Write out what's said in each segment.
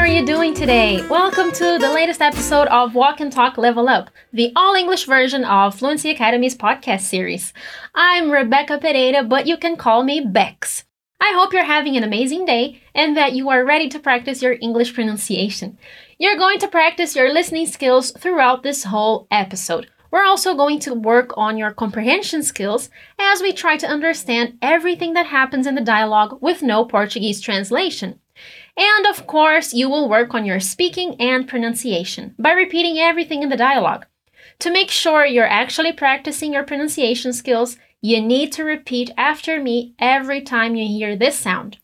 are you doing today? Welcome to the latest episode of Walk and Talk Level Up, the all English version of Fluency Academy's podcast series. I'm Rebecca Pereira, but you can call me Bex. I hope you're having an amazing day and that you are ready to practice your English pronunciation. You're going to practice your listening skills throughout this whole episode. We're also going to work on your comprehension skills as we try to understand everything that happens in the dialogue with no Portuguese translation. And of course, you will work on your speaking and pronunciation by repeating everything in the dialogue. To make sure you're actually practicing your pronunciation skills, you need to repeat after me every time you hear this sound.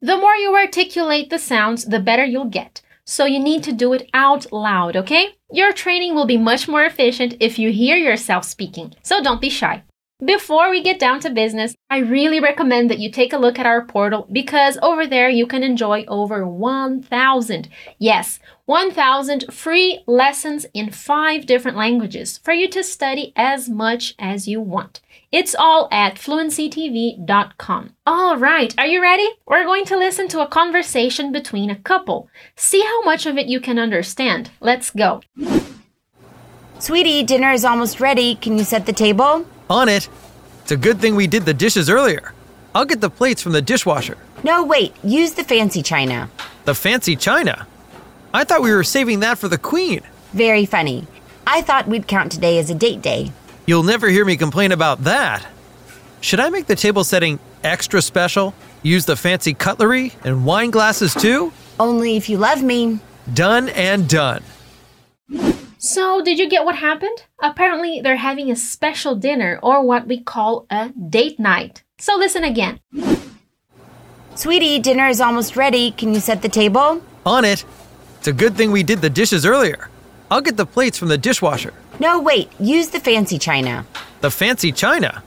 The more you articulate the sounds, the better you'll get. So you need to do it out loud, okay? Your training will be much more efficient if you hear yourself speaking. So don't be shy. Before we get down to business, I really recommend that you take a look at our portal because over there you can enjoy over 1,000, yes, 1,000 free lessons in five different languages for you to study as much as you want. It's all at fluencytv.com. All right, are you ready? We're going to listen to a conversation between a couple. See how much of it you can understand. Let's go. Sweetie, dinner is almost ready. Can you set the table? On it. It's a good thing we did the dishes earlier. I'll get the plates from the dishwasher. No, wait. Use the fancy china. The fancy china? I thought we were saving that for the queen. Very funny. I thought we'd count today as a date day. You'll never hear me complain about that. Should I make the table setting extra special? Use the fancy cutlery and wine glasses too? Only if you love me. Done and done. So, did you get what happened? Apparently, they're having a special dinner or what we call a date night. So, listen again. Sweetie, dinner is almost ready. Can you set the table? On it. It's a good thing we did the dishes earlier. I'll get the plates from the dishwasher. No, wait. Use the fancy china. The fancy china?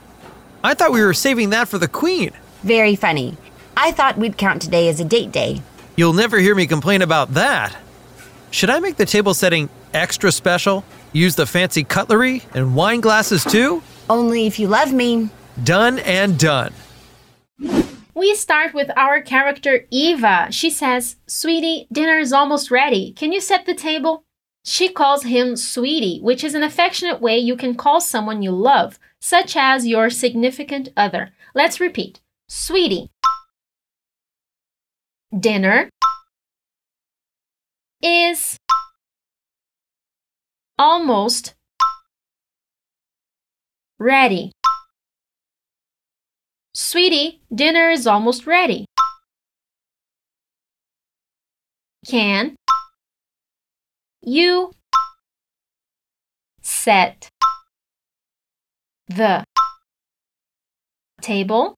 I thought we were saving that for the queen. Very funny. I thought we'd count today as a date day. You'll never hear me complain about that. Should I make the table setting extra special? Use the fancy cutlery and wine glasses too? Only if you love me. Done and done. We start with our character Eva. She says, Sweetie, dinner is almost ready. Can you set the table? She calls him sweetie, which is an affectionate way you can call someone you love, such as your significant other. Let's repeat sweetie. Dinner is almost ready. Sweetie, dinner is almost ready. Can you set the table?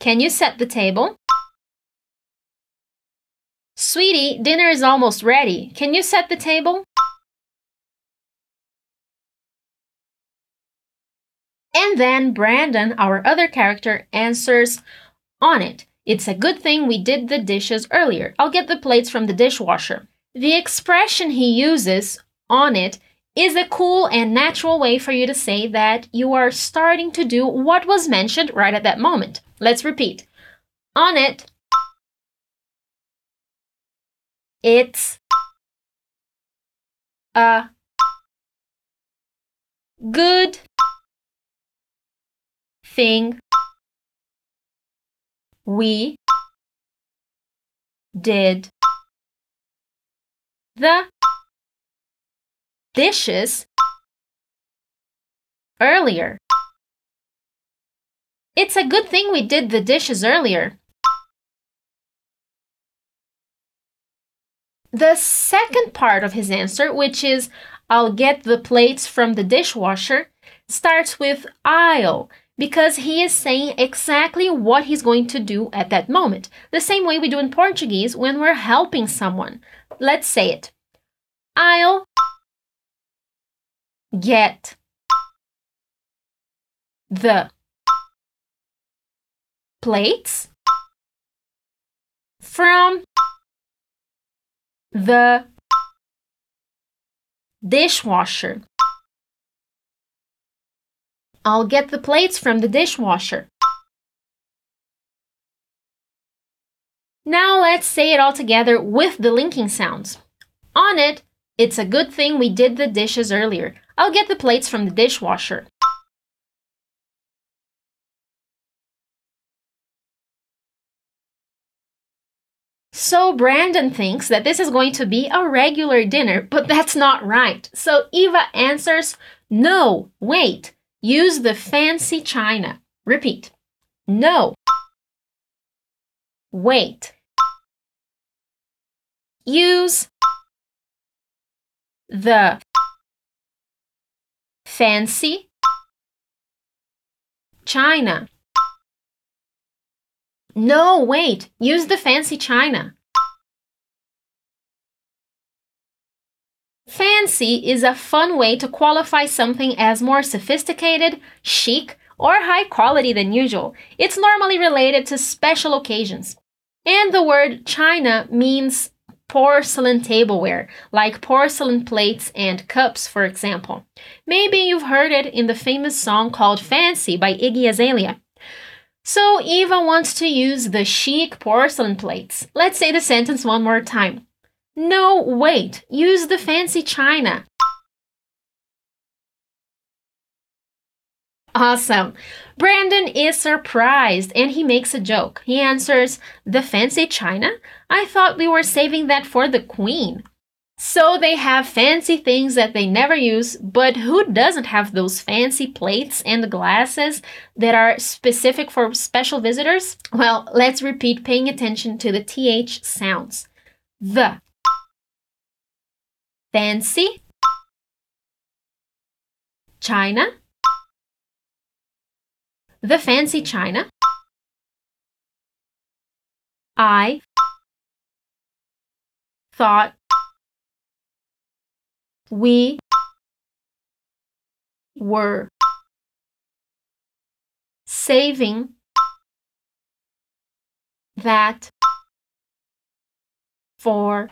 Can you set the table? Sweetie, dinner is almost ready. Can you set the table? And then Brandon, our other character, answers on it. It's a good thing we did the dishes earlier. I'll get the plates from the dishwasher. The expression he uses on it is a cool and natural way for you to say that you are starting to do what was mentioned right at that moment. Let's repeat. On it, it's a good thing we did the dishes earlier. It's a good thing we did the dishes earlier. The second part of his answer, which is I'll get the plates from the dishwasher, starts with I'll because he is saying exactly what he's going to do at that moment. The same way we do in Portuguese when we're helping someone. Let's say it. I'll get the plates from the dishwasher. I'll get the plates from the dishwasher. Now let's say it all together with the linking sounds. On it, it's a good thing we did the dishes earlier. I'll get the plates from the dishwasher. So Brandon thinks that this is going to be a regular dinner, but that's not right. So Eva answers, No, wait, use the fancy china. Repeat. No. Wait. Use the fancy china. No, wait. Use the fancy china. Fancy is a fun way to qualify something as more sophisticated, chic, or high quality than usual. It's normally related to special occasions. And the word china means porcelain tableware, like porcelain plates and cups, for example. Maybe you've heard it in the famous song called Fancy by Iggy Azalea. So Eva wants to use the chic porcelain plates. Let's say the sentence one more time. No, wait, use the fancy china. Awesome. Brandon is surprised and he makes a joke. He answers, The fancy china? I thought we were saving that for the queen. So they have fancy things that they never use, but who doesn't have those fancy plates and glasses that are specific for special visitors? Well, let's repeat paying attention to the TH sounds. The. Fancy. China. The fancy china. I thought we were saving that for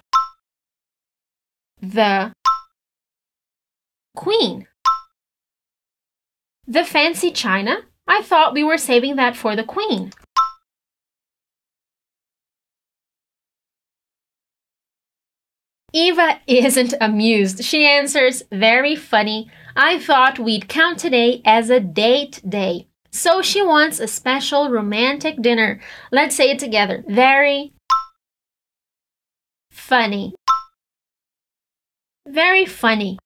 the queen. The fancy china? I thought we were saving that for the queen. Eva isn't amused. She answers, Very funny. I thought we'd count today as a date day. So she wants a special romantic dinner. Let's say it together. Very funny. Very funny.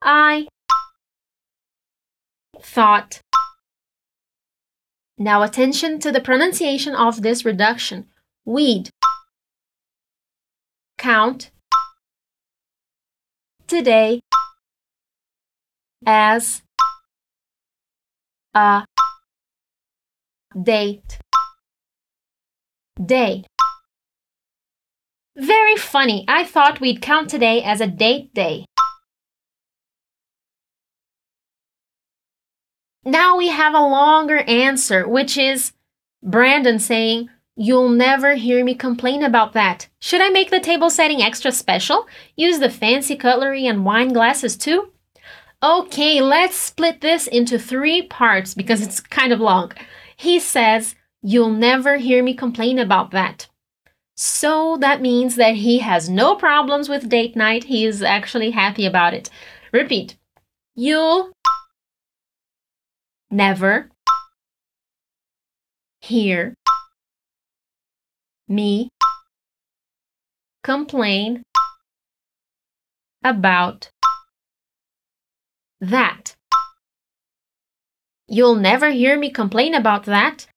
I thought. Now attention to the pronunciation of this reduction. We'd count today as a date day. Very funny. I thought we'd count today as a date day. Now we have a longer answer, which is Brandon saying, You'll never hear me complain about that. Should I make the table setting extra special? Use the fancy cutlery and wine glasses too? Okay, let's split this into three parts because it's kind of long. He says, You'll never hear me complain about that. So that means that he has no problems with date night. He is actually happy about it. Repeat. You'll never hear me complain about that. You'll never hear me complain about that.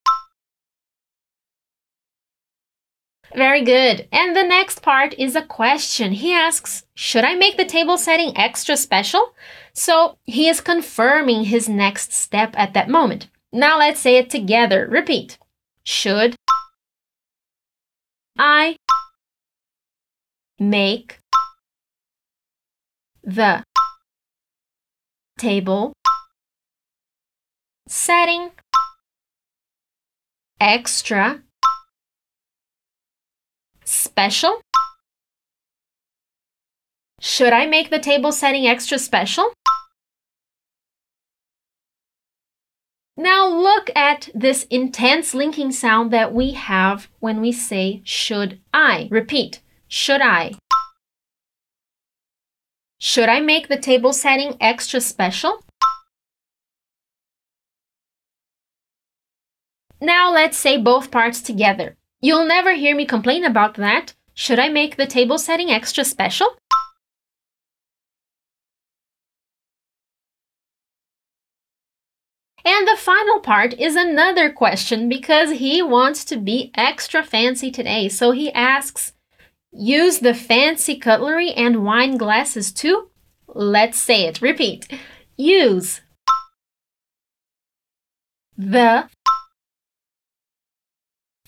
Very good. And the next part is a question. He asks, Should I make the table setting extra special? So he is confirming his next step at that moment. Now let's say it together. Repeat. Should I make the table setting extra special? Should I make the table setting extra special? Now look at this intense linking sound that we have when we say should I. Repeat. Should I? Should I make the table setting extra special? Now let's say both parts together. You'll never hear me complain about that. Should I make the table setting extra special? And the final part is another question because he wants to be extra fancy today. So he asks, use the fancy cutlery and wine glasses too? Let's say it. Repeat. Use the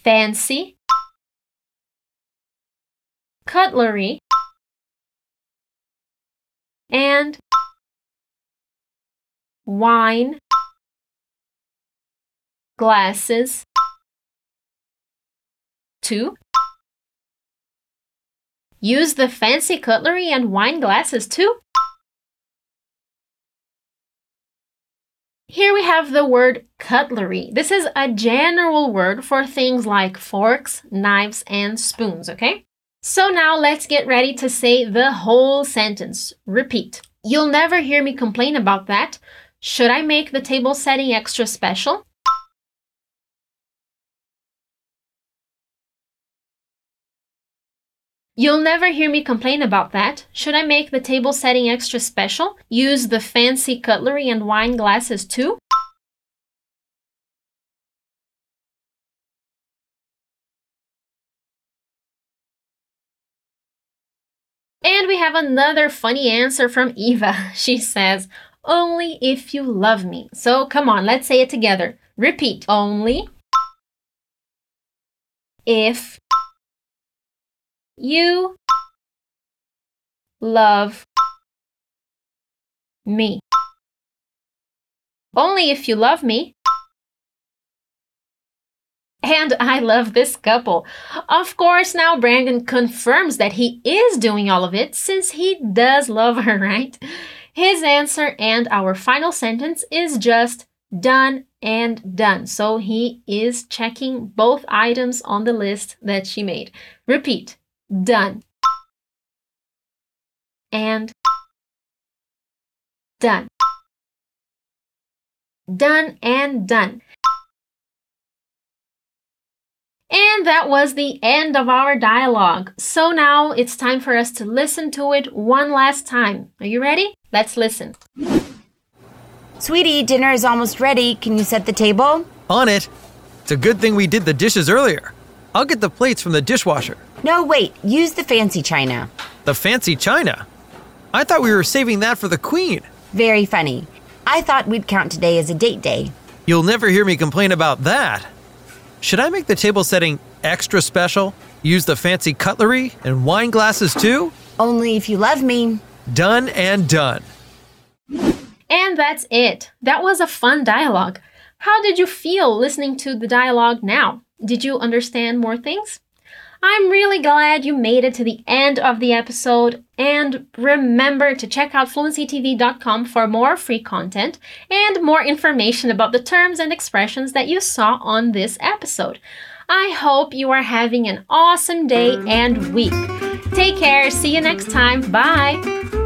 fancy. Cutlery. And wine. Glasses. Too use the fancy cutlery and wine glasses too Here we have the word cutlery. This is a general word for things like forks, knives, and spoons, okay? So now let's get ready to say the whole sentence. Repeat. You'll never hear me complain about that. Should I make the table setting extra special? You'll never hear me complain about that. Should I make the table setting extra special? Use the fancy cutlery and wine glasses too? And we have another funny answer from Eva. She says, Only if you love me. So come on, let's say it together. Repeat. Only if you love me. Only if you love me. And I love this couple. Of course, now Brandon confirms that he is doing all of it since he does love her, right? His answer and our final sentence is just done and done. So he is checking both items on the list that she made. Repeat done. And done. Done and done. And that was the end of our dialogue. So now it's time for us to listen to it one last time. Are you ready? Let's listen. Sweetie, dinner is almost ready. Can you set the table? On it. It's a good thing we did the dishes earlier. I'll get the plates from the dishwasher. No, wait. Use the fancy china. The fancy china? I thought we were saving that for the queen. Very funny. I thought we'd count today as a date day. You'll never hear me complain about that. Should I make the table setting extra special? Use the fancy cutlery and wine glasses too? Only if you love me. Done and done. And that's it. That was a fun dialogue. How did you feel listening to the dialogue now? Did you understand more things? I'm really glad you made it to the end of the episode. And remember to check out fluencytv.com for more free content and more information about the terms and expressions that you saw on this episode. I hope you are having an awesome day and week. Take care. See you next time. Bye.